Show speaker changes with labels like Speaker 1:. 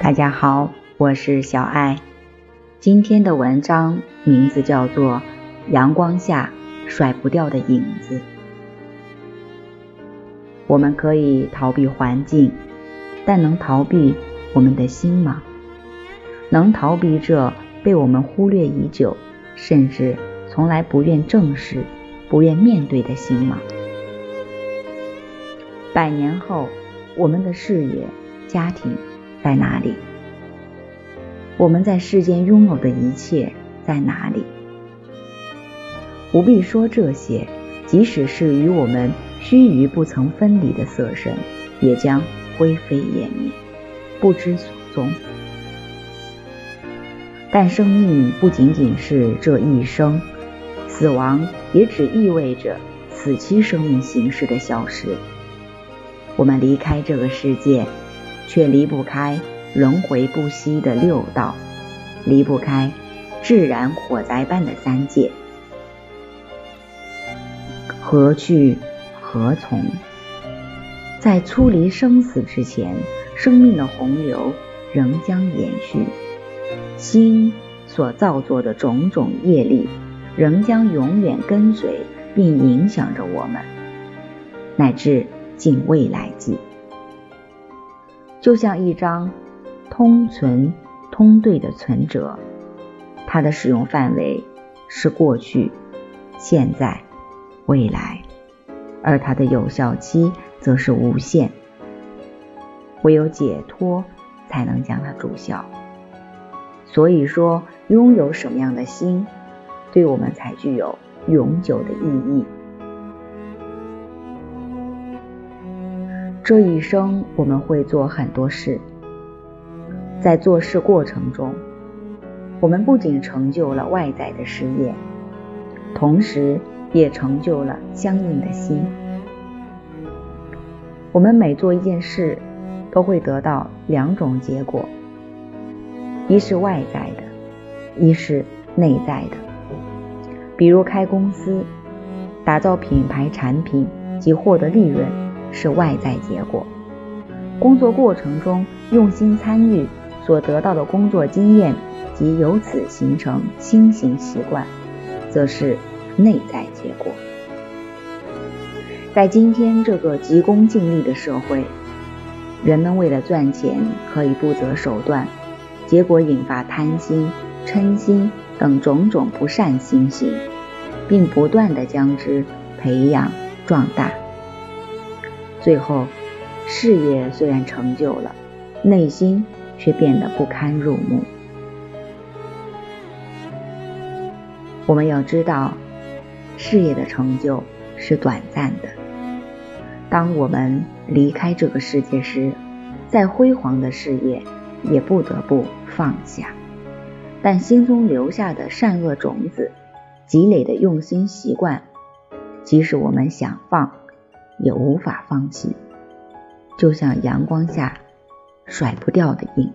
Speaker 1: 大家好，我是小爱。今天的文章名字叫做《阳光下甩不掉的影子》。我们可以逃避环境，但能逃避我们的心吗？能逃避这被我们忽略已久，甚至从来不愿正视、不愿面对的心吗？百年后，我们的事业、家庭。在哪里？我们在世间拥有的一切在哪里？不必说这些，即使是与我们须臾不曾分离的色身，也将灰飞烟灭，不知所踪。但生命不仅仅是这一生，死亡也只意味着此期生命形式的消失。我们离开这个世界。却离不开轮回不息的六道，离不开自然火灾般的三界。何去何从？在出离生死之前，生命的洪流仍将延续，心所造作的种种业力仍将永远跟随并影响着我们，乃至尽未来际。就像一张通存通兑的存折，它的使用范围是过去、现在、未来，而它的有效期则是无限。唯有解脱才能将它注销。所以说，拥有什么样的心，对我们才具有永久的意义。这一生我们会做很多事，在做事过程中，我们不仅成就了外在的事业，同时也成就了相应的心。我们每做一件事，都会得到两种结果：一是外在的，一是内在的。比如开公司、打造品牌产品及获得利润。是外在结果，工作过程中用心参与所得到的工作经验及由此形成新型习惯，则是内在结果。在今天这个急功近利的社会，人们为了赚钱可以不择手段，结果引发贪心、嗔心等种种不善心行，并不断的将之培养壮大。最后，事业虽然成就了，内心却变得不堪入目。我们要知道，事业的成就是短暂的。当我们离开这个世界时，再辉煌的事业也不得不放下。但心中留下的善恶种子，积累的用心习惯，即使我们想放。也无法放弃，就像阳光下甩不掉的影。